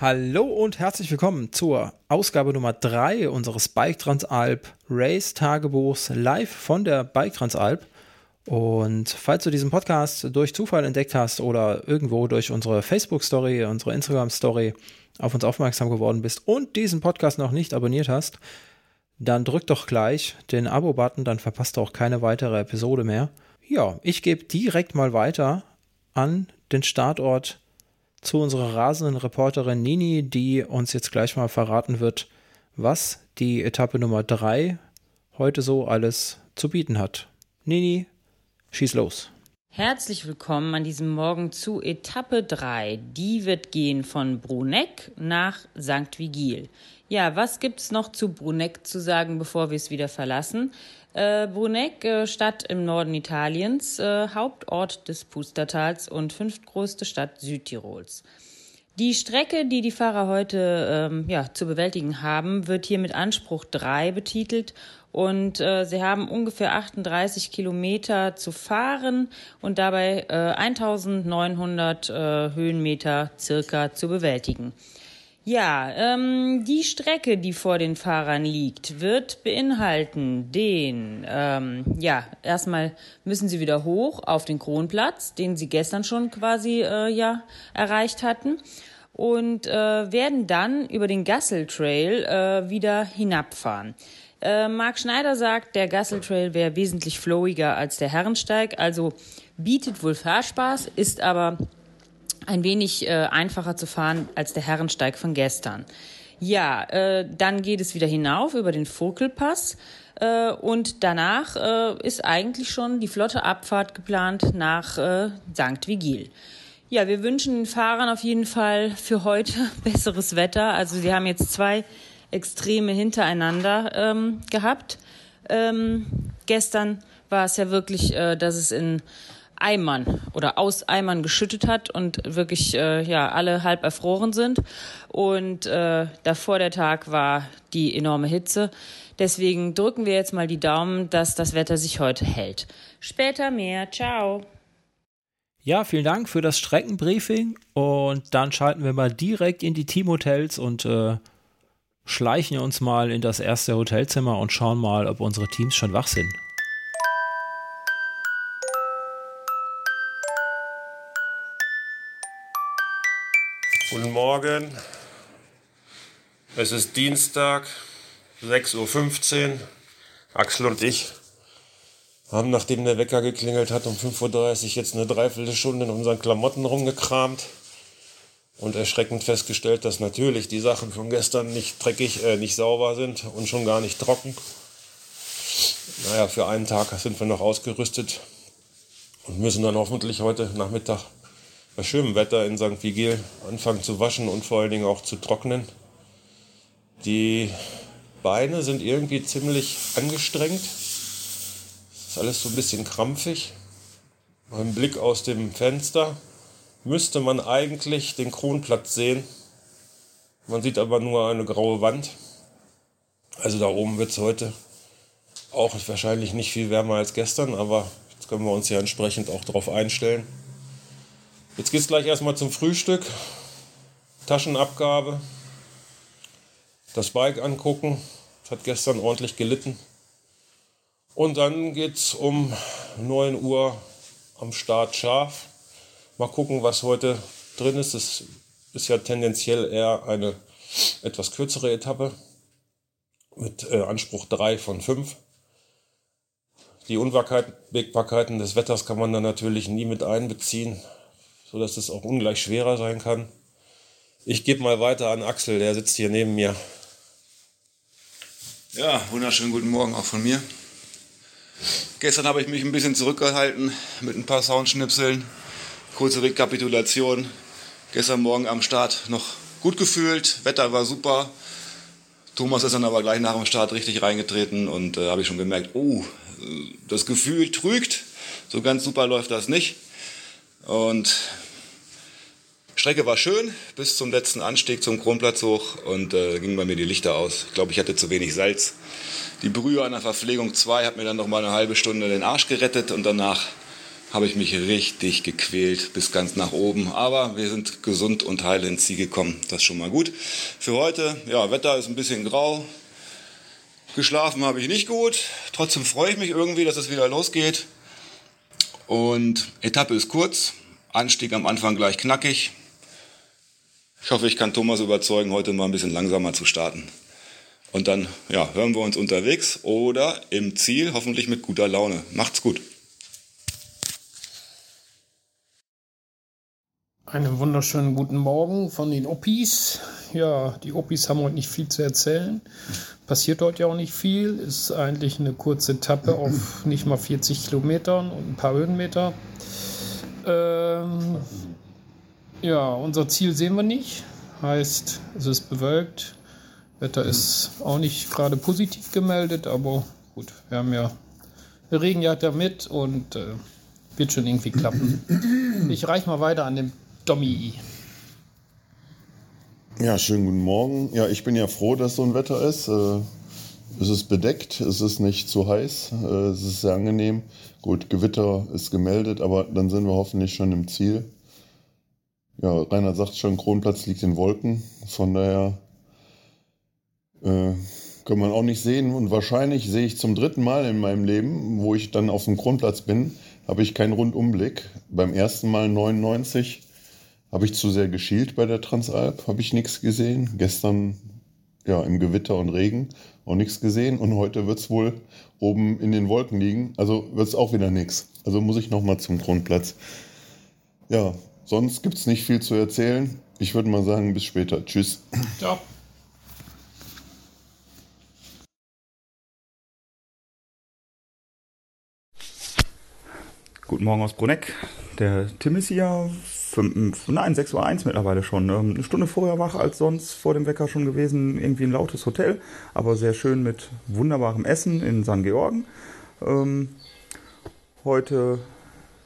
Hallo und herzlich willkommen zur Ausgabe Nummer 3 unseres Bike Transalp Race Tagebuchs live von der Bike Transalp. Und falls du diesen Podcast durch Zufall entdeckt hast oder irgendwo durch unsere Facebook-Story, unsere Instagram-Story auf uns aufmerksam geworden bist und diesen Podcast noch nicht abonniert hast, dann drück doch gleich den Abo-Button, dann verpasst du auch keine weitere Episode mehr. Ja, ich gebe direkt mal weiter an den Startort zu unserer rasenden Reporterin Nini, die uns jetzt gleich mal verraten wird, was die Etappe Nummer 3 heute so alles zu bieten hat. Nini, schieß los. Herzlich willkommen an diesem Morgen zu Etappe 3. Die wird gehen von Bruneck nach St. Vigil. Ja, was gibt's noch zu Bruneck zu sagen, bevor wir es wieder verlassen? Äh, Bruneck, äh, Stadt im Norden Italiens, äh, Hauptort des Pustertals und fünftgrößte Stadt Südtirols. Die Strecke, die die Fahrer heute ähm, ja, zu bewältigen haben, wird hier mit Anspruch 3 betitelt und äh, sie haben ungefähr 38 Kilometer zu fahren und dabei äh, 1900 äh, Höhenmeter circa zu bewältigen. Ja, ähm, die Strecke, die vor den Fahrern liegt, wird beinhalten den, ähm, ja, erstmal müssen sie wieder hoch auf den Kronplatz, den sie gestern schon quasi, äh, ja, erreicht hatten und äh, werden dann über den Gassel Trail äh, wieder hinabfahren. Äh, Marc Schneider sagt, der Gassel Trail wäre wesentlich flowiger als der Herrensteig, also bietet wohl Fahrspaß, ist aber ein wenig äh, einfacher zu fahren als der Herrensteig von gestern. Ja, äh, dann geht es wieder hinauf über den Furkelpass äh, und danach äh, ist eigentlich schon die flotte Abfahrt geplant nach äh, St. Vigil. Ja, wir wünschen den Fahrern auf jeden Fall für heute besseres Wetter. Also sie haben jetzt zwei Extreme hintereinander ähm, gehabt. Ähm, gestern war es ja wirklich, äh, dass es in Eimern oder aus Eimern geschüttet hat und wirklich äh, ja alle halb erfroren sind. Und äh, davor der Tag war die enorme Hitze. Deswegen drücken wir jetzt mal die Daumen, dass das Wetter sich heute hält. Später mehr. Ciao. Ja, vielen Dank für das Streckenbriefing und dann schalten wir mal direkt in die Teamhotels und äh, schleichen uns mal in das erste Hotelzimmer und schauen mal, ob unsere Teams schon wach sind. Guten Morgen. Es ist Dienstag, 6.15 Uhr. Axel und ich haben, nachdem der Wecker geklingelt hat, um 5.30 Uhr jetzt eine Dreiviertelstunde in unseren Klamotten rumgekramt und erschreckend festgestellt, dass natürlich die Sachen von gestern nicht dreckig, äh, nicht sauber sind und schon gar nicht trocken. Naja, für einen Tag sind wir noch ausgerüstet und müssen dann hoffentlich heute Nachmittag bei schönem Wetter in St. Vigil anfangen zu waschen und vor allen Dingen auch zu trocknen. Die Beine sind irgendwie ziemlich angestrengt. Es ist alles so ein bisschen krampfig. Beim Blick aus dem Fenster müsste man eigentlich den Kronplatz sehen. Man sieht aber nur eine graue Wand. Also da oben wird es heute auch wahrscheinlich nicht viel wärmer als gestern, aber jetzt können wir uns ja entsprechend auch darauf einstellen. Jetzt geht es gleich erstmal zum Frühstück. Taschenabgabe. Das Bike angucken. Das hat gestern ordentlich gelitten. Und dann geht es um 9 Uhr am Start scharf. Mal gucken, was heute drin ist. Es ist ja tendenziell eher eine etwas kürzere Etappe mit äh, Anspruch 3 von 5. Die Unwägbarkeiten des Wetters kann man dann natürlich nie mit einbeziehen so dass es auch ungleich schwerer sein kann. Ich gebe mal weiter an Axel, der sitzt hier neben mir. Ja, wunderschönen guten Morgen auch von mir. Gestern habe ich mich ein bisschen zurückgehalten mit ein paar Soundschnipseln. Kurze Rekapitulation. Gestern Morgen am Start noch gut gefühlt, Wetter war super. Thomas ist dann aber gleich nach dem Start richtig reingetreten und äh, habe ich schon gemerkt, oh, das Gefühl trügt. So ganz super läuft das nicht. Und Strecke war schön bis zum letzten Anstieg zum Kronplatz hoch und äh, ging bei mir die Lichter aus. Ich glaube, ich hatte zu wenig Salz. Die Brühe an der Verpflegung 2 hat mir dann noch mal eine halbe Stunde den Arsch gerettet und danach habe ich mich richtig gequält bis ganz nach oben. Aber wir sind gesund und heil ins Ziel gekommen. Das ist schon mal gut. Für heute, ja, Wetter ist ein bisschen grau. Geschlafen habe ich nicht gut. Trotzdem freue ich mich irgendwie, dass es wieder losgeht. Und Etappe ist kurz. Anstieg am Anfang gleich knackig. Ich hoffe, ich kann Thomas überzeugen, heute mal ein bisschen langsamer zu starten. Und dann ja, hören wir uns unterwegs oder im Ziel, hoffentlich mit guter Laune. Macht's gut. Einen wunderschönen guten Morgen von den Oppis. Ja, die Oppis haben heute nicht viel zu erzählen. Passiert heute ja auch nicht viel. Ist eigentlich eine kurze Etappe auf nicht mal 40 Kilometern und ein paar Höhenmeter. Ähm, ja, unser Ziel sehen wir nicht. Heißt, es ist bewölkt. Wetter ist auch nicht gerade positiv gemeldet, aber gut, wir haben ja Regenjagd mit und äh, wird schon irgendwie klappen. Ich reiche mal weiter an den Dommi. Ja, schönen guten Morgen. Ja, ich bin ja froh, dass so ein Wetter ist. Äh, es ist bedeckt, es ist nicht zu heiß, äh, es ist sehr angenehm. Gut, Gewitter ist gemeldet, aber dann sind wir hoffentlich schon im Ziel. Ja, Rainer sagt schon, Kronplatz liegt in Wolken. Von daher äh, kann man auch nicht sehen. Und wahrscheinlich sehe ich zum dritten Mal in meinem Leben, wo ich dann auf dem Kronplatz bin, habe ich keinen Rundumblick. Beim ersten Mal 99 habe ich zu sehr geschielt bei der Transalp, habe ich nichts gesehen. Gestern ja im Gewitter und Regen auch nichts gesehen und heute wird es wohl oben in den Wolken liegen. Also wird es auch wieder nichts. Also muss ich nochmal zum Grundplatz. Ja, sonst gibt es nicht viel zu erzählen. Ich würde mal sagen, bis später. Tschüss. Ciao. Guten Morgen aus Bruneck. Der Tim ist hier fünf, nein, 6.01 Uhr mittlerweile schon. Ähm, eine Stunde vorher wach als sonst vor dem Wecker schon gewesen. Irgendwie ein lautes Hotel, aber sehr schön mit wunderbarem Essen in St. Georgen. Ähm, heute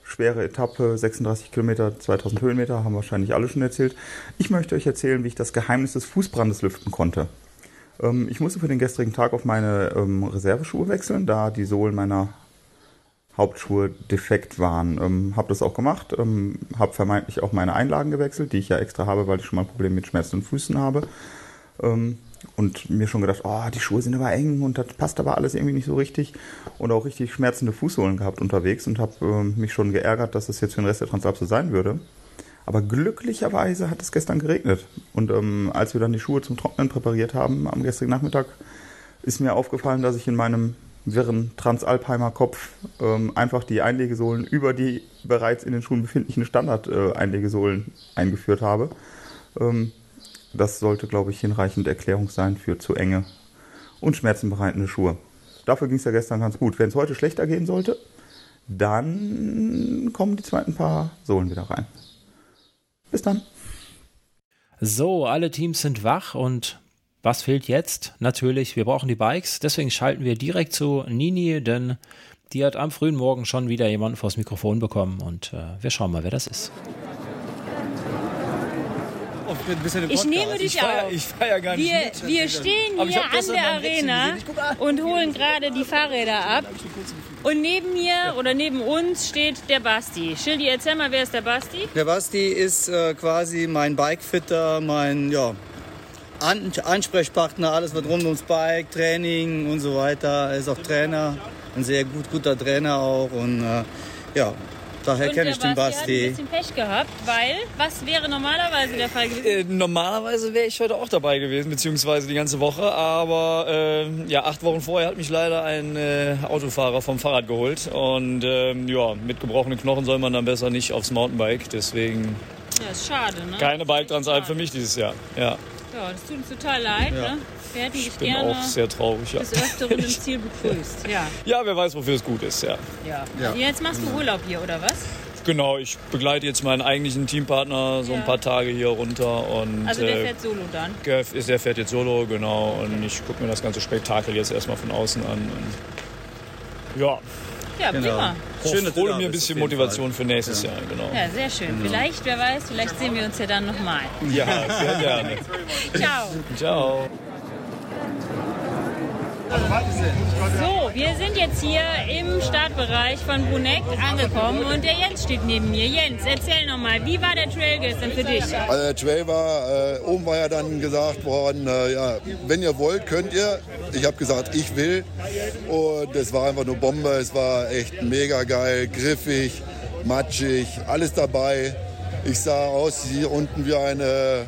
schwere Etappe, 36 Kilometer, 2000 Höhenmeter, haben wahrscheinlich alle schon erzählt. Ich möchte euch erzählen, wie ich das Geheimnis des Fußbrandes lüften konnte. Ähm, ich musste für den gestrigen Tag auf meine ähm, Reserveschuhe wechseln, da die Sohlen meiner Hauptschuhe defekt waren. Ähm, habe das auch gemacht, ähm, habe vermeintlich auch meine Einlagen gewechselt, die ich ja extra habe, weil ich schon mal ein Problem mit schmerzenden Füßen habe. Ähm, und mir schon gedacht, oh, die Schuhe sind aber eng und das passt aber alles irgendwie nicht so richtig. Und auch richtig schmerzende Fußsohlen gehabt unterwegs und habe ähm, mich schon geärgert, dass es jetzt für den Rest der Transalp so sein würde. Aber glücklicherweise hat es gestern geregnet. Und ähm, als wir dann die Schuhe zum Trocknen präpariert haben am gestrigen Nachmittag, ist mir aufgefallen, dass ich in meinem wirren Transalpheimer Kopf ähm, einfach die Einlegesohlen über die bereits in den Schuhen befindlichen Standard-Einlegesohlen äh, eingeführt habe. Ähm, das sollte, glaube ich, hinreichend Erklärung sein für zu enge und schmerzenbereitende Schuhe. Dafür ging es ja gestern ganz gut. Wenn es heute schlechter gehen sollte, dann kommen die zweiten paar Sohlen wieder rein. Bis dann. So, alle Teams sind wach und was fehlt jetzt? Natürlich, wir brauchen die Bikes. Deswegen schalten wir direkt zu Nini, denn die hat am frühen Morgen schon wieder jemanden vors Mikrofon bekommen und äh, wir schauen mal, wer das ist. Ich nehme dich ich auf. Ich feier gar nicht wir, mit. wir stehen hier an der Arena und holen gerade die Fahrräder ab. Und neben mir oder neben uns steht der Basti. Schildi, erzähl mal, wer ist der Basti? Der Basti ist äh, quasi mein Bikefitter, mein ja, an Ansprechpartner, alles was rund ums Bike, Training und so weiter. Er ist auch Trainer, ein sehr gut, guter Trainer auch und äh, ja, daher kenne ich den Basti. Hat ein bisschen Pech gehabt, weil was wäre normalerweise der Fall gewesen? Äh, normalerweise wäre ich heute auch dabei gewesen, beziehungsweise die ganze Woche. Aber äh, ja, acht Wochen vorher hat mich leider ein äh, Autofahrer vom Fahrrad geholt. Und ähm, ja, mit gebrochenen Knochen soll man dann besser nicht aufs Mountainbike. Deswegen. Ja, ist schade, ne? Keine Bike Transalp für mich dieses Jahr. Ja. Ja, das tut uns total leid. Ja. Ne? Wir hätten dich Ich bin gerne auch sehr traurig. Ja. des Öfteren im Ziel begrüßt. Ja. ja, wer weiß, wofür es gut ist. Ja. ja. Also jetzt machst du Urlaub hier, oder was? Genau, ich begleite jetzt meinen eigentlichen Teampartner so Ja. ein paar Tage hier runter. Und, Also der äh, fährt solo dann. Der der fährt jetzt solo, genau. Und ich gucke mir das ganze Spektakel jetzt erstmal von außen an. Und ja, Ja, prima. Schön, dass hole mir ein bisschen Motivation für nächstes Jahr, genau. Ja, sehr schön. Vielleicht, wer weiß, vielleicht sehen wir uns ja dann nochmal. Ja, sehr gerne. Ciao. Ciao. So, wir sind jetzt hier im Startbereich von Bruneck angekommen und der Jens steht neben mir. Jens, erzähl nochmal, wie war der Trail gestern für dich? Also der Trail war, äh, oben war ja dann gesagt worden, äh, ja, wenn ihr wollt, könnt ihr. Ich habe gesagt, ich will. Und es war einfach nur Bombe. Es war echt mega geil, griffig, matschig, alles dabei. Ich sah aus hier unten wie eine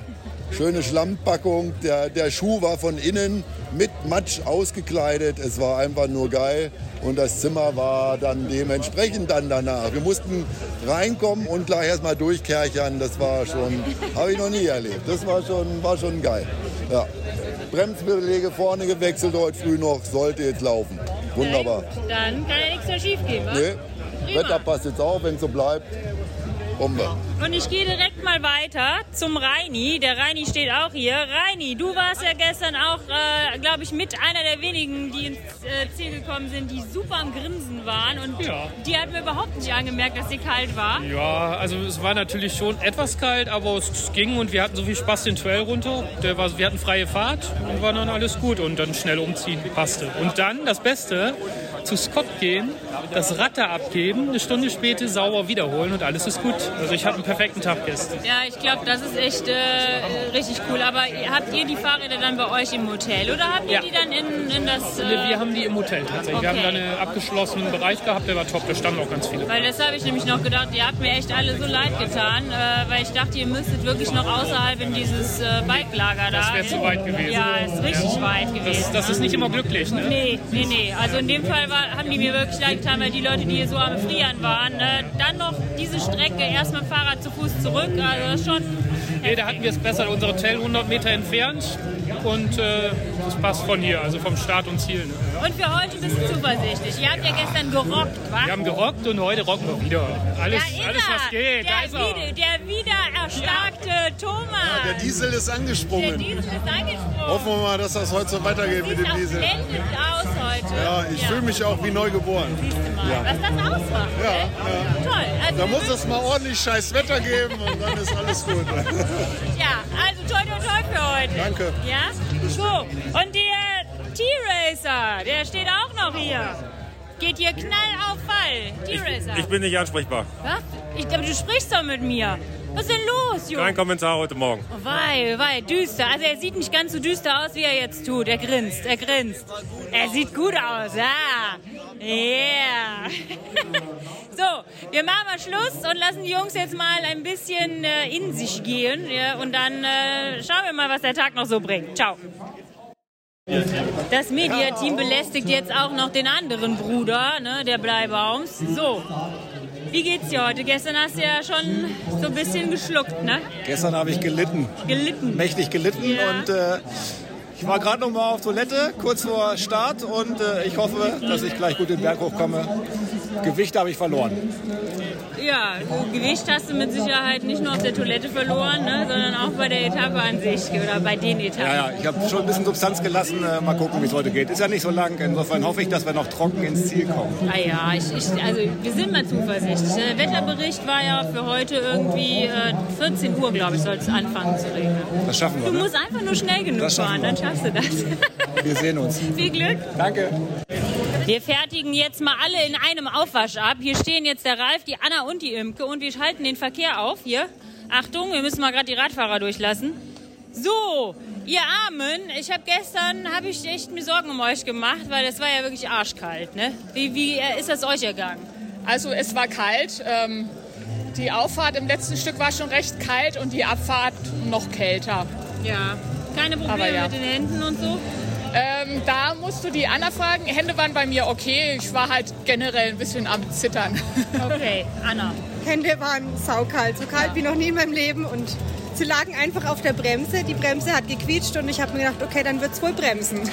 schöne Schlammpackung. Der, der Schuh war von innen mit Matsch ausgekleidet. Es war einfach nur geil. Und das Zimmer war dann dementsprechend dann danach. Wir mussten reinkommen und gleich erstmal durchkerchern. Das war schon, habe ich noch nie erlebt. Das war schon, war schon geil. Ja. Bremsbeläge vorne gewechselt heute früh noch, sollte jetzt laufen. Wunderbar. Dann kann ja nichts mehr schief gehen, wa? Nee, Prima. Wetter passt jetzt auch, wenn es so bleibt. Bombe. Und ich gehe direkt mal weiter zum Reini. Der Reini steht auch hier. Reini, du warst ja gestern auch, äh, glaube ich, mit einer der wenigen, die ins äh, Ziel gekommen sind, die super am Grinsen waren. Und Ja. die hat mir überhaupt nicht angemerkt, dass sie kalt war. Ja, also es war natürlich schon etwas kalt, aber es ging und wir hatten so viel Spaß den Trail runter. Der war, wir hatten freie Fahrt und war dann alles gut und dann schnell umziehen, passte. Und dann das Beste, zu Scott gehen, das Rad da abgeben, eine Stunde später sauber wiederholen und alles ist gut. Also ich hatte einen perfekten Tag gestern. Ja, ich glaube, das ist echt äh, richtig cool. Aber habt ihr die Fahrräder dann bei euch im Hotel oder habt ihr Ja. die dann in, in das... Äh, Wir haben die im Hotel tatsächlich. Wir haben da Okay. einen abgeschlossenen Bereich gehabt, der war top, da standen auch ganz viele. Weil das habe ich nämlich noch gedacht, ihr habt mir echt alle so leid getan, äh, weil ich dachte, ihr müsstet wirklich noch außerhalb in dieses äh, Bike-Lager da. Das wäre zu weit gewesen. Ja, ist richtig weit gewesen. Das, das ist nicht immer glücklich, ne? Nee, nee, nee. Also in dem Fall war, haben die mir wirklich leid getan, weil die Leute, die hier so am Frieren waren, äh, dann noch diese Strecke erst mit dem Fahrrad zu Fuß zurück. Also das ist schon. Nee, da hatten wir es besser. Unser Hotel 100 Meter entfernt und äh, das passt von hier, also vom Start und Ziel. Ne? Und für heute bist du zuversichtlich. Ihr habt ja gestern gerockt, wa? Wir haben gerockt und heute rocken wir wieder. Alles, da alles er, was geht, da der, ist er. wieder, der wieder erstarkte Thomas. Der Diesel ist Der angesprungen. Diesel ist angesprungen. Hoffen wir mal, dass das heute so weitergeht mit dem auch Diesel. aus heute. Ja, ich fühle mich auch wie neu geboren. Ja. Was das ausmacht. Ja, ne? ja. Toll. Also Da muss es mal ordentlich scheiß Wetter geben und dann ist alles gut. Ja, also toll, toll, toll für heute. Danke. Ja? So, und der T-Racer, der steht auch noch hier. Geht hier knall auf Fall. T-Racer. Ich bin nicht ansprechbar. Was? Ich glaube, du sprichst doch mit mir. Was ist denn los, Junge? Kein Kommentar heute Morgen. Oh, Wei, wei, düster. Also er sieht nicht ganz so düster aus, wie er jetzt tut. Er grinst, er grinst. Er sieht gut aus, ja. Yeah. so, wir machen mal Schluss und lassen die Jungs jetzt mal ein bisschen äh, in sich gehen. Ja, und dann äh, schauen wir mal, was der Tag noch so bringt. Ciao. Das Mediateam belästigt jetzt auch noch den anderen Bruder, ne, der Bleibaums. So, wie geht's dir heute? Gestern hast du ja schon so ein bisschen geschluckt, ne? Gestern habe ich gelitten. Gelitten. Mächtig gelitten Ja. und äh, ich war gerade noch mal auf Toilette, kurz vor Start und äh, ich hoffe, dass ich gleich gut den Berg hochkomme. Gewicht habe ich verloren. Ja, Gewicht hast du mit Sicherheit nicht nur auf der Toilette verloren, ne, sondern auch bei der Etappe an sich oder bei den Etappen. Ja, ja, ich habe schon ein bisschen Substanz gelassen. Äh, mal gucken, wie es heute geht. Ist ja nicht so lang. Insofern hoffe ich, dass wir noch trocken ins Ziel kommen. Ah ja, ich, ich, also wir sind mal zuversichtlich. Der Wetterbericht war ja für heute irgendwie äh, 14 Uhr, glaube ich, soll es anfangen zu regnen. Das schaffen wir. Du Ne? musst einfach nur schnell genug fahren, wir. dann schaffst du das. Wir sehen uns. Viel Glück. Danke. Wir fertigen jetzt mal alle in einem Aufwasch ab. Hier stehen jetzt der Ralf, die Anna und die Imke und wir schalten den Verkehr auf. Hier, Achtung, wir müssen mal gerade die Radfahrer durchlassen. So, ihr Armen, ich habe gestern, habe ich echt mir Sorgen um euch gemacht, weil es war ja wirklich arschkalt. Ne? Wie, wie äh, ist das euch ergangen? Also es war kalt. Ähm, die Auffahrt im letzten Stück war schon recht kalt und die Abfahrt noch kälter. Ja, keine Probleme ja. mit den Händen und so? Ähm, da musst du die Anna fragen. Hände waren bei mir okay. Ich war halt generell ein bisschen am Zittern. Okay, Anna. Hände waren saukalt, so kalt wie noch nie in meinem Leben und sie lagen einfach auf der Bremse. Die Bremse hat gequietscht und ich habe mir gedacht, okay, dann wird's wohl bremsen.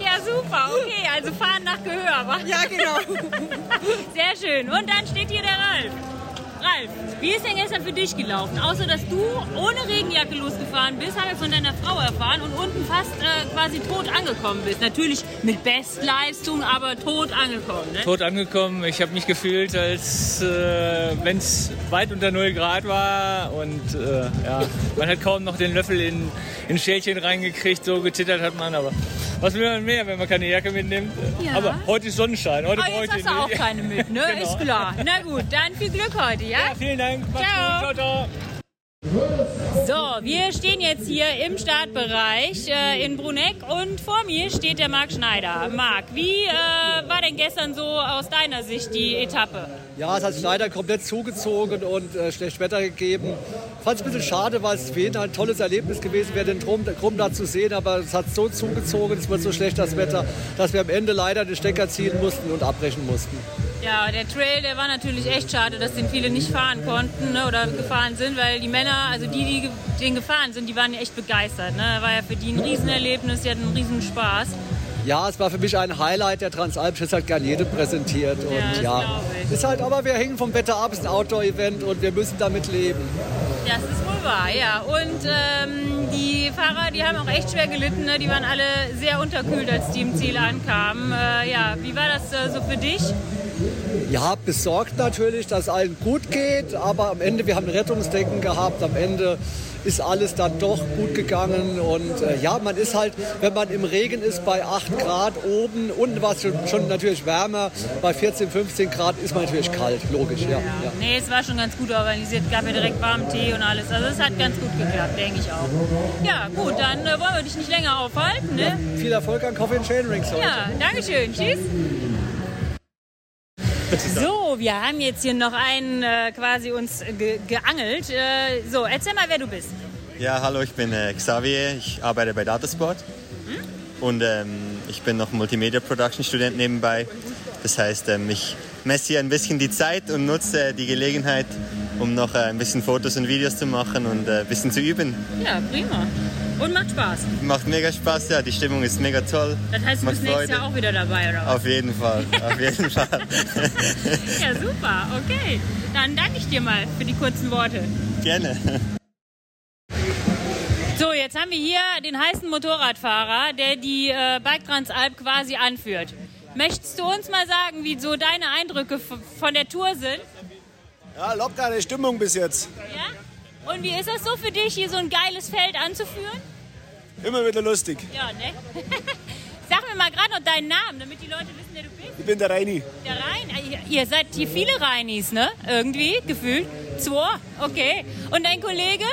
Ja, super, okay, also fahren nach Gehör, wa? Ja, genau. Sehr schön. Und dann steht hier der Ralf. Ralf, wie ist denn gestern für dich gelaufen? Außer, dass du ohne Regenjacke losgefahren bist, haben wir von deiner Frau erfahren und unten fast äh, quasi tot angekommen bist. Natürlich mit Bestleistung, aber tot angekommen. Ne? Tot angekommen. Ich habe mich gefühlt, als äh, wenn es weit unter 0 Grad war. Und äh, ja, man hat kaum noch den Löffel in, in Schälchen reingekriegt. So getittert hat man. Aber was will man mehr, wenn man keine Jacke mitnimmt? Ja. Aber heute ist Sonnenschein. Heute Aber brauche ich hast du auch keine mit, ne? Genau. Ist klar. Na gut, dann viel Glück heute, ja? Ja, vielen Dank. Ciao. gut. Ciao, ciao. So, wir stehen jetzt hier im Startbereich äh, in Bruneck und vor mir steht der Marc Schneider. Marc, wie äh, war denn gestern so aus deiner Sicht die Etappe? Ja, es hat sich leider komplett zugezogen und äh, schlecht Wetter gegeben. Ich fand es ein bisschen schade, weil es für jeden ein tolles Erlebnis gewesen wäre, den Drum, Drum da zu sehen. Aber es hat so zugezogen, es wird so schlecht das Wetter, dass wir am Ende leider den Stecker ziehen mussten und abbrechen mussten. Ja, der Trail, der war natürlich echt schade, dass den viele nicht fahren konnten ne, oder gefahren sind, weil die Männer, also die, die den gefahren sind, die waren echt begeistert. Ne? War ja für die ein Riesenerlebnis, die hatten einen Riesenspaß. Ja, es war für mich ein Highlight der Transalp. Es halt gern jedem präsentiert. Und das ja, ich. ist halt, aber wir hängen vom Wetter ab, es ist ein Outdoor-Event und wir müssen damit leben. Das ist wohl wahr, ja. Und ähm, die Fahrer, die haben auch echt schwer gelitten. Ne? Die waren alle sehr unterkühlt, als die im Ziel ankamen. Äh, ja, wie war das äh, so für dich? Ja, besorgt natürlich, dass allen gut geht, aber am Ende, wir haben Rettungsdecken gehabt, am Ende ist alles dann doch gut gegangen und äh, ja, man ist halt, wenn man im Regen ist bei 8 Grad oben, unten war es schon, schon natürlich wärmer, bei 14, 15 Grad ist man natürlich kalt, logisch, ja. ja. Nee, es war schon ganz gut organisiert. Gab ja direkt warmen Tee und alles. Also es hat ganz gut geklappt, denke ich auch. Ja, gut, dann äh, wollen wir dich nicht länger aufhalten. Ne? Viel Erfolg an Coffee and Chain Rings heute. Ja, Dankeschön. Tschüss. So, wir haben jetzt hier noch einen äh, quasi uns ge geangelt. Äh, so, erzähl mal, wer du bist. Ja, hallo, ich bin äh, Xavier, ich arbeite bei Datasport und ähm, ich bin noch Multimedia Production Student nebenbei. Das heißt, ähm, ich messe hier ein bisschen die Zeit und nutze die Gelegenheit, um noch äh, ein bisschen Fotos und Videos zu machen und äh, ein bisschen zu üben. Ja, prima. Und macht Spaß. Macht mega Spaß, ja, die Stimmung ist mega toll. Das heißt, du Macht bist nächstes Freude. Jahr auch wieder dabei, oder was? Auf jeden Fall, auf jeden Fall. Ja, super. Okay. Dann danke ich dir mal für die kurzen Worte. Gerne. So, jetzt haben wir hier den heißen Motorradfahrer, der die äh, Bike Transalp quasi anführt. Möchtest du uns mal sagen, wie so deine Eindrücke von der Tour sind? Ja, locker eine Stimmung bis jetzt. Ja? Und wie ist das so für dich, hier so ein geiles Feld anzuführen? Immer wieder lustig. Ja, ne? Sag mir mal gerade noch deinen Namen, damit die Leute wissen, wer du bist. Ich bin der Reini. Der Rhein, äh, ihr- seid hier viele Reinis, ne? Irgendwie, gefühlt. Zwei, okay. Und dein Kollege?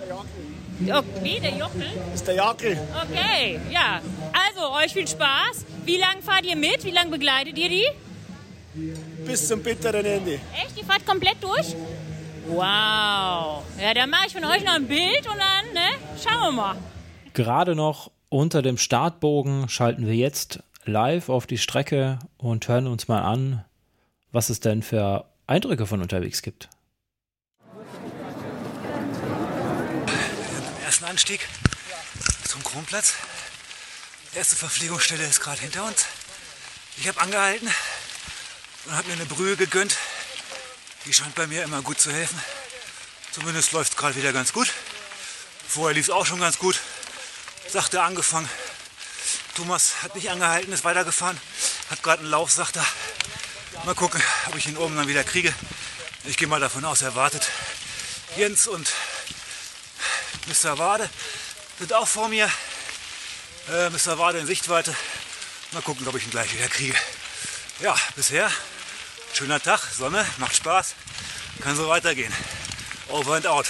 Der Jochel. Wie, der Jochel? Das ist der Jakel. Okay, ja. Also, euch viel Spaß. Wie lange fahrt ihr mit? Wie lange begleitet ihr die? Bis zum bitteren Ende. Echt? Ihr fahrt komplett durch? Wow. Ja, dann mache ich von euch noch ein Bild und dann, ne? Schauen wir mal. Gerade noch unter dem Startbogen schalten wir jetzt live auf die Strecke und hören uns mal an, was es denn für Eindrücke von unterwegs gibt. Am ersten Anstieg zum Kronplatz. Die erste Verpflegungsstelle ist gerade hinter uns. Ich habe angehalten und habe mir eine Brühe gegönnt. Die scheint bei mir immer gut zu helfen. Zumindest läuft es gerade wieder ganz gut. Vorher lief es auch schon ganz gut. Sachte angefangen. Thomas hat nicht angehalten, ist weitergefahren. Hat gerade einen Lauf, sagt er. Mal gucken, ob ich ihn oben dann wieder kriege. Ich gehe mal davon aus, er wartet. Jens und Mr. Wade sind auch vor mir. Äh, Mr. Wade in Sichtweite. Mal gucken, ob ich ihn gleich wieder kriege. Ja, bisher schöner Tag, Sonne, macht Spaß. Kann so weitergehen. Over and out.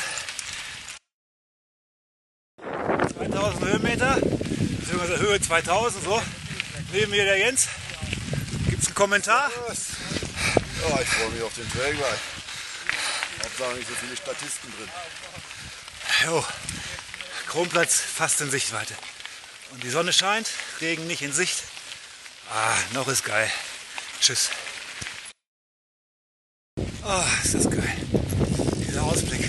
2000 Höhenmeter, beziehungsweise Höhe 2000, so. Neben mir der Jens. Gibt's einen Kommentar? Ja, ich freue mich auf den Trail gleich. Hauptsache nicht so viele Statisten drin. Jo, Kronplatz fast in Sichtweite. Und die Sonne scheint, Regen nicht in Sicht. Ah, noch ist geil. Tschüss. Ah, ist das geil. Dieser Ausblick,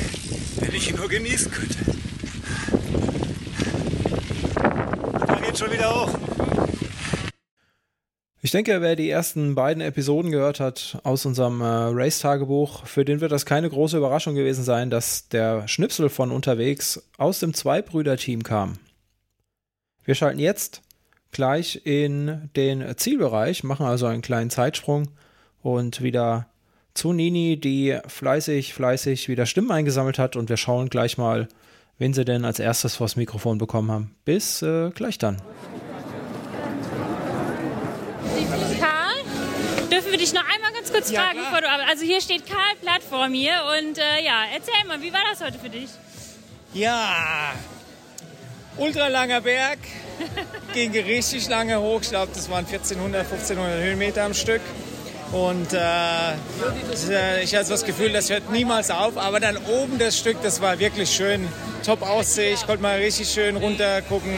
wenn ich ihn nur genießen könnte. Da geht schon wieder hoch. Ich denke, wer die ersten beiden Episoden gehört hat aus unserem äh, Race-Tagebuch, für den wird das keine große Überraschung gewesen sein, dass der Schnipsel von unterwegs aus dem Zweibrüder-Team kam. Wir schalten jetzt gleich in den Zielbereich, machen also einen kleinen Zeitsprung und wieder zu Nini, die fleißig, fleißig wieder Stimmen eingesammelt hat und wir schauen gleich mal, wen sie denn als erstes vors Mikrofon bekommen haben. Bis äh, gleich dann. Karl, dürfen wir dich noch einmal ganz kurz Ja, fragen, klar. bevor du, also hier steht Karl Platt vor mir und äh, ja, erzähl mal, wie war das heute für dich? Ja, ultralanger Berg, ging richtig lange hoch. Ich glaube, das waren 1400, 1500 Höhenmeter am Stück. Und äh, ich hatte das Gefühl, das hört niemals auf. Aber dann oben das Stück, das war wirklich schön. Top Aussicht, konnte mal richtig schön runter gucken.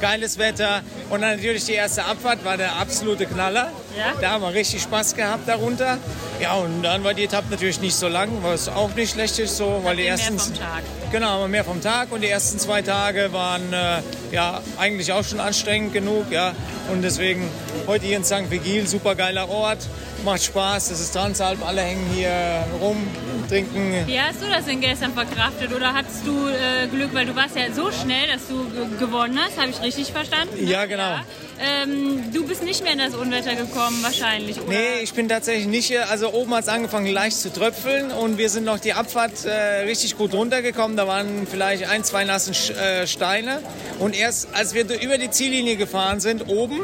Geiles Wetter. Und dann natürlich die erste Abfahrt war der absolute Knaller. Ja. Da haben wir richtig Spaß gehabt darunter. Ja, und dann war die Etappe natürlich nicht so lang, was auch nicht schlecht ist, so, weil die Mehr ersten vom Tag. Genau, aber mehr vom Tag und die ersten zwei Tage waren äh, ja eigentlich auch schon anstrengend genug, ja. Und deswegen heute hier in St. Vigil, super geiler Ort, macht Spaß, das ist Transalp, alle hängen hier rum, trinken. Wie hast du das denn gestern verkraftet oder hattest du äh, Glück, weil du warst ja so schnell, dass du ge- gewonnen hast, habe ich richtig verstanden? ne? Ja, genau. Ähm, du bist nicht mehr in das Unwetter gekommen wahrscheinlich, oder? Nee, ich bin tatsächlich nicht hier. Also oben hat es angefangen leicht zu tröpfeln und wir sind noch die Abfahrt äh, richtig gut runtergekommen. Da waren vielleicht ein, zwei nassen äh, Steine. Und erst als wir über die Ziellinie gefahren sind, oben,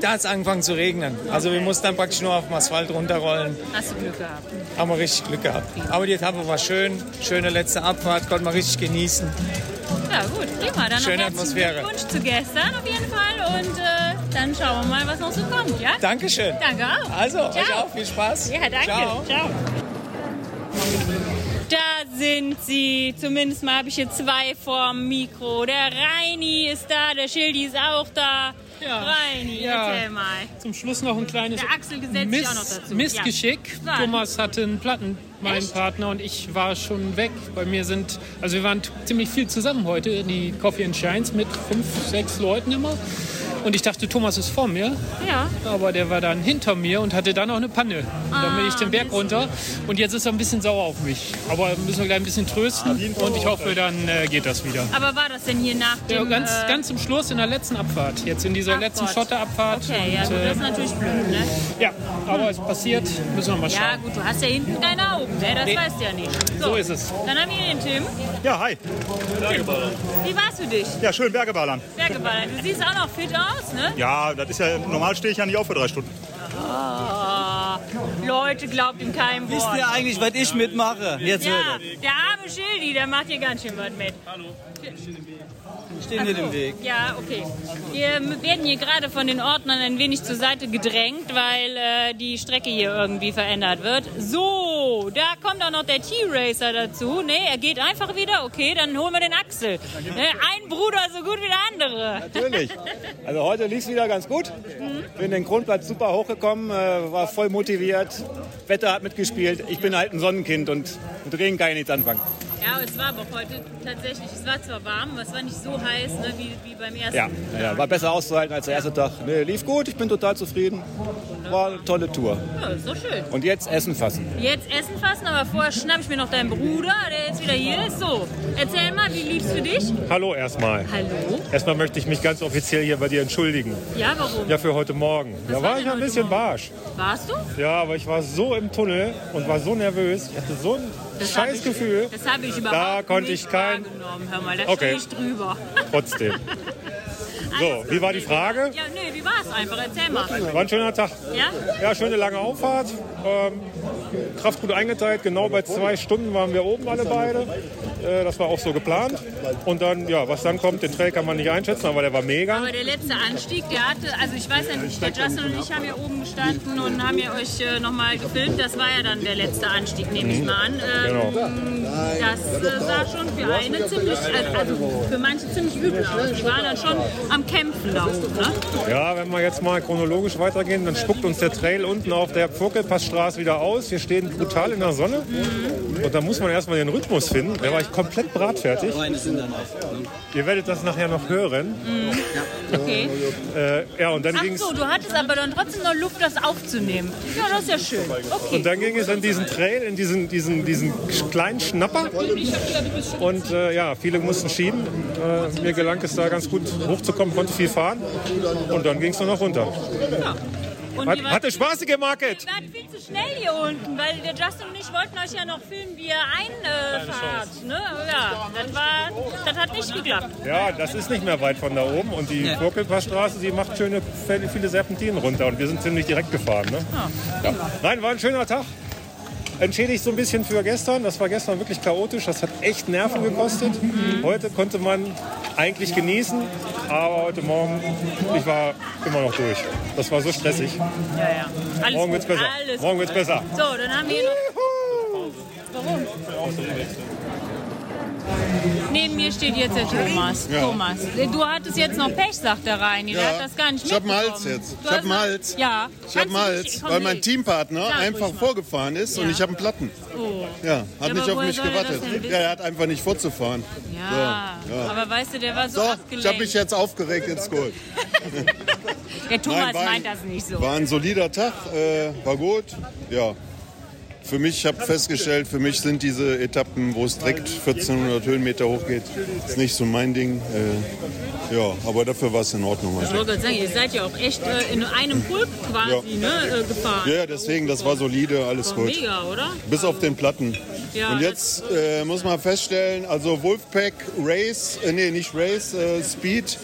da hat es angefangen zu regnen. Also wir mussten dann praktisch nur auf dem Asphalt runterrollen. Hast du Glück gehabt? Haben wir richtig Glück gehabt. Aber die Etappe war schön. Schöne letzte Abfahrt, konnten wir richtig genießen. Ja gut, prima. Dann Schöne noch herzlichen Atmosphäre. Glückwunsch zu gestern auf jeden Fall und äh, dann schauen wir mal, was noch so kommt, ja? Dankeschön. Danke auch. Also, euch Ciao. auch viel Spaß. Ja, danke. Ciao. Ciao. Da sind sie. Zumindest mal habe ich hier zwei vorm Mikro. Der Reini ist da, der Schildi ist auch da. Reini, Ja. erzähl mal. Zum Schluss noch ein kleines Der Axel gesetzt sich auch noch dazu. Missgeschick. Ja. Thomas hatte einen Platten, mein Partner, und ich war schon weg. Bei mir sind, also wir waren ziemlich viel zusammen heute, die Coffee and Shines mit fünf, sechs Leuten immer. Und ich dachte, Thomas ist vor mir. Ja. Aber der war dann hinter mir und hatte dann auch eine Panne. Und dann bin ich den Berg runter. Und jetzt ist er ein bisschen sauer auf mich. Aber müssen wir gleich ein bisschen trösten. Und ich hoffe, dann äh, geht das wieder. Aber war das denn hier nach Ja, dem... ganz, äh, ganz zum Schluss in der letzten Abfahrt. Jetzt in dieser Ach letzten Gott. Schotterabfahrt. Okay, ja, Und, gut, äh, das ist natürlich blöd, ne? ja, aber es passiert. Müssen wir mal schauen. Ja, gut, du hast ja hinten keine Augen, ne? Das Nee. weißt du ja nicht. So ist es. Dann haben wir hier den Tim. Ja, hi. Wie warst du dich? Ja, schön Bergeballern. Bergeballern. Du siehst auch noch fit aus, ne? Ja, das ist ja, normal stehe ich ja nicht auf für drei Stunden. Ah, Leute, glaubt ihm kein Wort. Wisst ihr eigentlich, was ich mitmache? Jetzt ja, der arme Schildi, der macht hier ganz schön was mit. Ich stehe nicht im Weg. Ja, okay. Wir werden hier gerade von den Ordnern ein wenig zur Seite gedrängt, weil äh, die Strecke hier irgendwie verändert wird. So, da kommt auch noch der T-Racer dazu. Ne, er geht einfach wieder. Okay, dann holen wir den Axel. Ne, ein Bruder so gut wie der andere. Natürlich. Also heute lief es wieder ganz gut. Bin den Grundplatz super hochgekommen, äh, war voll motiviert. Wetter hat mitgespielt. Ich bin halt ein Sonnenkind und mit Regen kann ich nichts anfangen. Ja, es war aber heute tatsächlich, es war zwar warm, aber es war nicht so heiß ne, wie, wie beim ersten. Ja, ja, war besser auszuhalten als der erste Tag. Nee, lief gut, ich bin total zufrieden. War eine tolle Tour. Ja, ist doch schön. Und jetzt Essen fassen. Jetzt Essen fassen, aber vorher schnapp ich mir noch deinen Bruder, der jetzt wieder hier ist. So, erzähl mal, wie lief's für dich? Hallo erstmal. Hallo. Erstmal möchte ich mich ganz offiziell hier bei dir entschuldigen. Ja, warum? Ja, für heute Morgen. Was da war war ich ein bisschen barsch. Warst du? Ja, aber ich war so im Tunnel und war so nervös. Ich hatte so ein Das hab scheiß ich- Gefühl. Das habe ich überhaupt Da konnte nicht ich kein. wahrgenommen. Hör mal, da Okay. stehe ich drüber. Trotzdem. So, wie war die Frage? Ja, nö, wie war's einfach? Erzähl mal. War ein schöner Tag. Ja? Ja, schöne lange Auffahrt. Ähm, Kraft gut eingeteilt. Genau bei zwei Stunden waren wir oben alle beide. Äh, das war auch so geplant. Und dann, ja, was dann kommt, den Trail kann man nicht einschätzen, aber der war mega. Aber der letzte Anstieg, der hatte, also ich weiß ja nicht, der Justin und ich haben ja oben gestanden und haben ja euch äh, nochmal gefilmt. Das war ja dann der letzte Anstieg, nehme ich Mhm. mal an. Ähm, Genau. Das äh, sah schon für eine ziemlich, also für manche ziemlich übel aus. Die waren dann schon am Kämpfen da oben, ne? Ja, wenn wir jetzt mal chronologisch weitergehen, dann spuckt uns der Trail unten auf der Pfurkelpassstraße wieder aus. Wir stehen brutal in der Sonne. Und da muss man erstmal den Rhythmus finden. Der war echt komplett bratfertig. Ihr werdet das nachher noch hören. Okay. Äh, ja, und dann Ach so, du hattest aber dann trotzdem noch Luft, das aufzunehmen. Ja, das ist ja schön. Okay. und dann ging es in diesen Trail, in diesen, diesen, diesen kleinen Schnapper. Und äh, ja, viele mussten schieben. Äh, mir gelang es da ganz gut hochzukommen, konnte viel fahren. Und dann ging es nur noch runter. Und Hat, ihr wart- hatte Spaß, die gemarket. Ihr wart viel zu schnell hier unten, weil der Justin und ich wollten euch ja noch filmen, wie ihr einfahrt. Ne? Ja, das, war, das hat nicht geklappt. Ja, das ist nicht mehr weit von da oben. Und die Nee. Burkelpassstraße, die macht schöne, viele Serpentinen runter. Und wir sind ziemlich direkt gefahren. Ne? Ja. Nein, war ein schöner Tag. Entschädigt so ein bisschen für gestern. Das war gestern wirklich chaotisch. Das hat echt Nerven gekostet. Heute konnte man eigentlich genießen. Aber heute Morgen, ich war immer noch durch. Das war so stressig. Ja, ja. Alles Morgen gut, wird's besser. Alles Morgen wird's gut. besser. So, dann haben wir noch. Warum? Neben mir steht jetzt der Thomas. Ja. Thomas, du hattest jetzt noch Pech, sagt der Reini. Der Ja. hat das gar nicht Ich hab einen. Hals jetzt. Ich hab einen Hals. Ja. Ich habe Kannst du Hals, weil mein. Teampartner Sag einfach vorgefahren ist und Ja. ich habe einen Platten. Oh. Ja, hat Ja, nicht auf mich gewartet. Ja, er hat einfach nicht vorzufahren. Ja. So, ja. Aber weißt du, der war so, So, abgelenkt. ich habe mich jetzt aufgeregt, jetzt gut. der Thomas Nein, ein- meint das nicht so. War ein solider Tag, äh, war gut. Ja. Für mich, ich habe festgestellt, für mich sind diese Etappen, wo es direkt 1400 Höhenmeter hochgeht, ist nicht so mein Ding. Äh, ja, aber dafür war es in Ordnung. Ich heute. wollte gerade sagen, ihr seid ja auch echt äh, in einem Pulk quasi ne, äh, gefahren. Ja, ja, deswegen, das war solide, alles War gut. mega, oder? Bis auf den Platten. Ja, Und jetzt äh, muss man feststellen, also Wolfpack Race, äh, nee, nicht Race, äh, Speed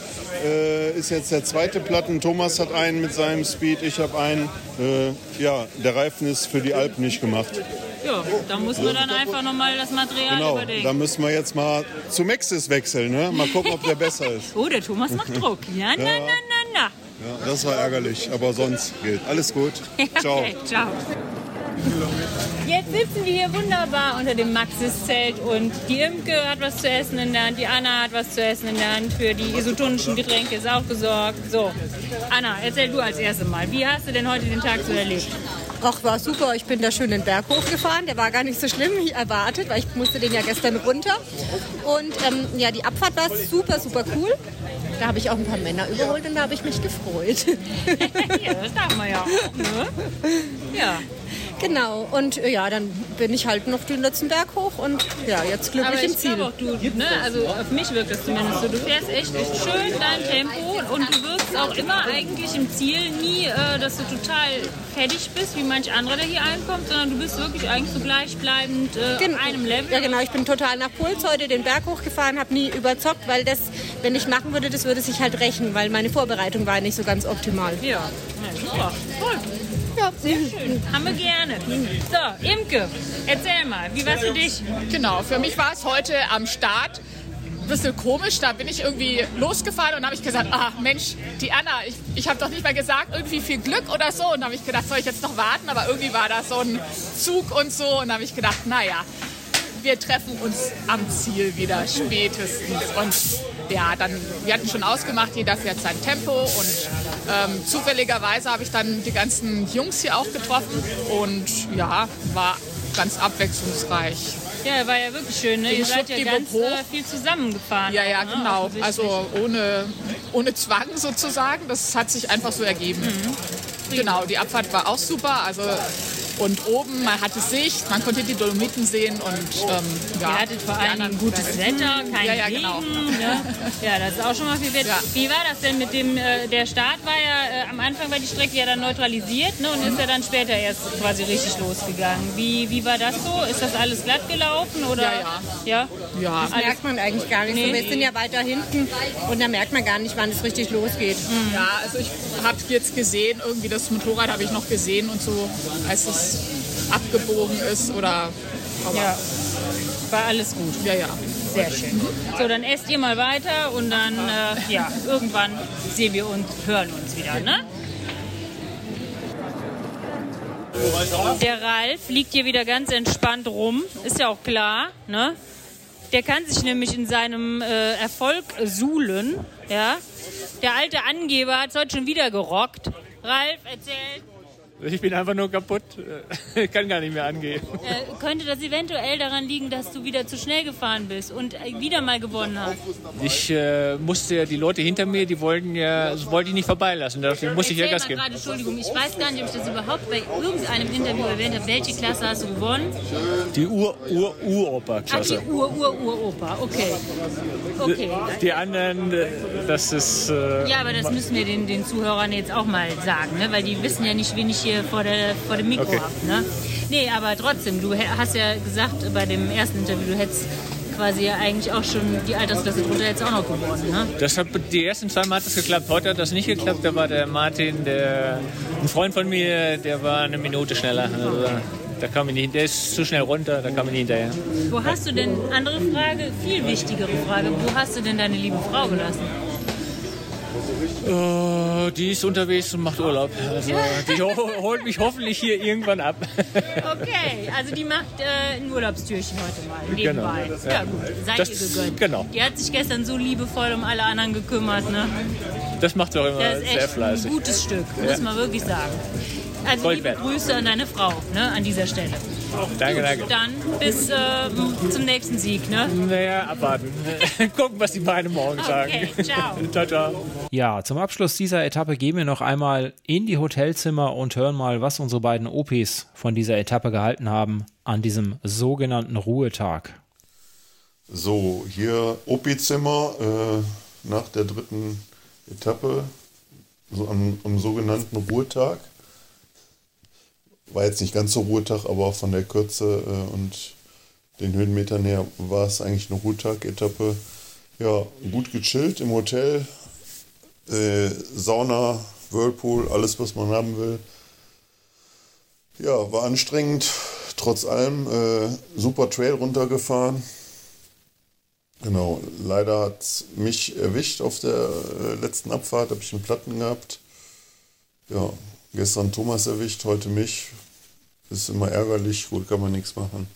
äh, ist jetzt der zweite Platten. Thomas hat einen mit seinem Speed, ich habe einen. Äh, ja, der Reifen ist für die Alp nicht gemacht. Ja, da muss man dann einfach nochmal das Material Genau, überdenken. da müssen wir jetzt mal zu Maxis wechseln, ne? Mal gucken, ob der besser ist. Oh, der Thomas macht Druck. Ja, na, Ja. na, na, na. Ja, das war ärgerlich, aber sonst geht. Alles gut. Ciao. Okay, ciao. Jetzt sitzen wir hier wunderbar unter dem Maxis-Zelt und die Imke hat was zu essen in der Hand, die Anna hat was zu essen in der Hand, für die isotonischen Getränke ist auch gesorgt. So, Anna, erzähl du als erstes Mal, wie hast du denn heute den Tag so erlebt? Ach, war super. Ich bin da schön den Berg hochgefahren. Der war gar nicht so schlimm wie erwartet, weil ich musste den ja gestern runter. Und ähm, ja, die Abfahrt war super, super cool. Da habe ich auch ein paar Männer überholt und da habe ich mich gefreut. ja, das darf man ja auch, ne? Ja. Genau. Und äh, ja, dann bin ich halt noch den letzten Berg hoch und ja, jetzt glücklich Aber im ich Ziel. glaube auch, du, ne, also auf mich wirkt das zumindest so. Du fährst echt, echt schön dein Tempo und du wirkst auch immer eigentlich im Ziel nie, äh, dass du total fertig bist, wie manch anderer, der hier einkommt, sondern du bist wirklich eigentlich so gleichbleibend äh, Gen- auf einem Level. Ja, genau. Ich bin total nach Puls heute den Berg hochgefahren, habe nie überzockt, weil das, wenn ich machen würde, das würde sich halt rächen, weil meine Vorbereitung war nicht so ganz optimal. Ja, ja super. Cool. Ja, sehr schön. Haben wir gerne. So, Imke, erzähl mal, wie war's für dich? Genau, für mich war es heute am Start ein bisschen komisch. Da bin ich irgendwie losgefahren und habe ich gesagt, ach Mensch, die Anna, ich, ich habe doch nicht mal gesagt, irgendwie viel Glück oder so. Und habe ich gedacht, soll ich jetzt noch warten? Aber irgendwie war da so ein Zug und so. Und da habe ich gedacht, naja, wir treffen uns am Ziel wieder spätestens. Und ja, dann, wir hatten schon ausgemacht, jeder fährt sein Tempo und ähm, zufälligerweise habe ich dann die ganzen Jungs hier auch getroffen und ja, war ganz abwechslungsreich. Ja, war ja wirklich schön. Ne? Ihr seid ja ganz äh, viel zusammengefahren. Ja, ja, ne? genau. Offensichtlich. Also ohne, ohne Zwang sozusagen. Das hat sich einfach so ergeben. Genau, die Abfahrt war auch super. Also und oben, man hatte Sicht, man konnte die Dolomiten sehen und ähm, ja. Ihr hattet vor anderen- Dingen gutes Wetter, kein ja, ja, Regen. genau. Ne? Ja, das ist auch schon mal viel wert. Ja. Wie war das denn mit dem, äh, der Start war ja, äh, am Anfang war die Strecke ja dann neutralisiert ne, und ist ja dann später erst quasi richtig losgegangen. Wie, wie war das so? Ist das alles glatt gelaufen? Oder? Ja, ja. Ja? Das merkt man eigentlich gar nicht. Nee. So, wir sind ja weiter hinten und da merkt man gar nicht, wann es richtig losgeht. Ja, also ich habe jetzt gesehen, irgendwie das Motorrad habe ich noch gesehen und so, als es abgebogen ist oder. Aber Ja. War alles gut. Ja, ja. Sehr schön. So, dann esst ihr mal weiter und dann, äh, ja, irgendwann sehen wir uns, hören uns wieder, ne? Der Ralf liegt hier wieder ganz entspannt rum, ist ja auch klar, ne? Der kann sich nämlich in seinem äh, Erfolg suhlen, ja? Der alte Angeber hat heute schon wieder gerockt. Ralf, erzähl. Ich bin einfach nur kaputt. Ich kann gar nicht mehr angehen. Äh, könnte das eventuell daran liegen, dass du wieder zu schnell gefahren bist und äh, wieder mal gewonnen hast? Ich äh, musste ja, die Leute hinter mir, die wollten ja, das wollte ich nicht vorbeilassen. Dafür musste ich ja Gas geben. gerade, Entschuldigung, ich weiß gar nicht, ob ich das überhaupt bei irgendeinem Interview erwähnt habe. Welche Klasse hast du gewonnen? Die Ur, Ur, Ach, die Uropa-Klasse. Ur, Ur, Uropa. Okay. Okay. Die anderen, äh, das ist. Äh, Ja, aber das müssen wir den, den Zuhörern jetzt auch mal sagen, ne? weil die wissen ja nicht, wen ich hier vor, der, vor dem Mikro Okay. habe. Ne? Nee, aber trotzdem, du hast ja gesagt bei dem ersten Interview, du hättest quasi ja eigentlich auch schon die Altersklasse drunter jetzt auch noch gewonnen. Ne? Das hat, die ersten zwei Mal hat es geklappt. Heute hat das nicht geklappt. Da war der Martin, der, ein Freund von mir, der war eine Minute schneller. Also, da kam ich nicht, der ist zu schnell runter, da kam ich nicht hinterher. Wo hast du denn, andere Frage, viel wichtigere Frage, wo hast du denn deine liebe Frau gelassen? Oh, die ist unterwegs und macht Urlaub. Also, die ho holt mich hoffentlich hier irgendwann ab. Okay, also die macht äh, ein Urlaubstürchen heute mal nebenbei. Genau. Ja, Ja. gut, seid Das- ihr gegönnt. genau. Die hat sich gestern so liebevoll um alle anderen gekümmert, ne? Das macht sie auch immer Das ist sehr echt ein fleißig. gutes Stück, Ja. muss man wirklich sagen. Also Gold liebe. Grüße an deine Frau, ne, an dieser Stelle. Danke, danke. Dann bis ähm, zum nächsten Sieg, ne? Naja, abwarten. Gucken, was die Beine morgen sagen. Okay, ciao. ciao, ciao. Ja, zum Abschluss dieser Etappe gehen wir noch einmal in die Hotelzimmer und hören mal, was unsere beiden Opis von dieser Etappe gehalten haben an diesem sogenannten Ruhetag. So, hier Opi-Zimmer äh, nach der dritten Etappe, so am, am sogenannten Ruhetag. War jetzt nicht ganz so Ruhetag, aber von der Kürze äh, und den Höhenmetern her war es eigentlich eine Ruhetag-Etappe. Ja, gut gechillt im Hotel, äh, Sauna, Whirlpool, alles was man haben will. Ja, war anstrengend, trotz allem. Äh, super Trail runtergefahren. Genau, leider hat es mich erwischt auf der äh, letzten Abfahrt, habe ich einen Platten gehabt. Ja, gestern Thomas erwischt, heute mich. Ist immer ärgerlich, gut, kann man nichts machen.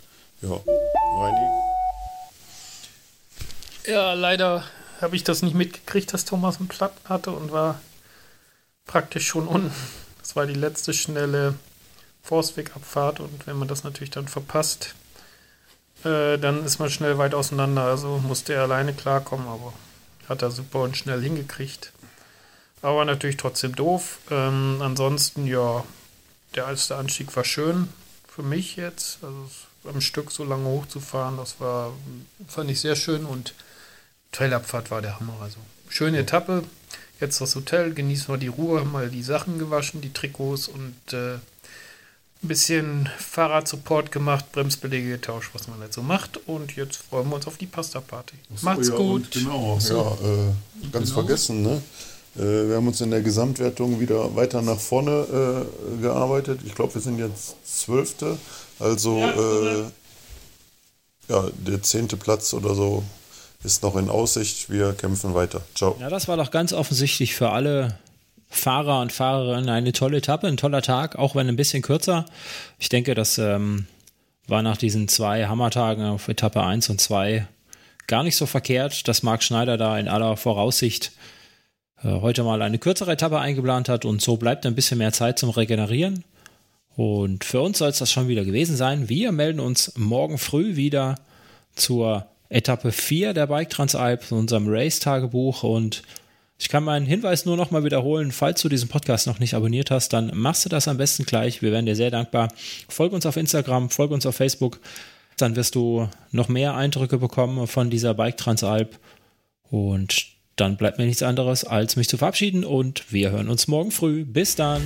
Ja, Reini? Ja, leider habe ich das nicht mitgekriegt, dass Thomas einen Platten hatte und war praktisch schon unten. Das war die letzte schnelle Forstwegabfahrt und wenn man das natürlich dann verpasst, äh, dann ist man schnell weit auseinander. Also musste er alleine klarkommen, aber hat er super und schnell hingekriegt. Aber natürlich trotzdem doof. Ähm, ansonsten, ja, der erste Anstieg war schön für mich jetzt. Also am Stück so lange hochzufahren, das war, fand ich sehr schön und Trailabfahrt war der Hammer. Also schöne Etappe. Jetzt das Hotel, genießen wir die Ruhe, haben mal die Sachen gewaschen, die Trikots und äh, ein bisschen Fahrradsupport gemacht, Bremsbeläge getauscht, was man jetzt so macht. Und jetzt freuen wir uns auf die Pasta-Party. Macht's ja, gut. Genau, So. ja, äh, ganz Genau. vergessen, ne? Äh, wir haben uns in der Gesamtwertung wieder weiter nach vorne äh, gearbeitet. Ich glaube, wir sind jetzt Zwölfte. Also äh, ja, der zehnte Platz oder so ist noch in Aussicht. Wir kämpfen weiter. Ciao. Ja, das war doch ganz offensichtlich für alle Fahrer und Fahrerinnen eine tolle Etappe, ein toller Tag, auch wenn ein bisschen kürzer. Ich denke, das ähm, war nach diesen zwei Hammertagen auf Etappe 1 und 2 gar nicht so verkehrt, dass Marc Schneider da in aller Voraussicht äh, heute mal eine kürzere Etappe eingeplant hat und so bleibt ein bisschen mehr Zeit zum Regenerieren. Und für uns soll es das schon wieder gewesen sein. Wir melden uns morgen früh wieder zur Etappe 4 der Bike Transalp, unserem Race-Tagebuch. Und ich kann meinen Hinweis nur noch mal wiederholen, falls du diesen Podcast noch nicht abonniert hast, dann machst du das am besten gleich. Wir wären dir sehr dankbar. Folge uns auf Instagram, folge uns auf Facebook. Dann wirst du noch mehr Eindrücke bekommen von dieser Bike Transalp. Und dann bleibt mir nichts anderes, als mich zu verabschieden. Und wir hören uns morgen früh. Bis dann.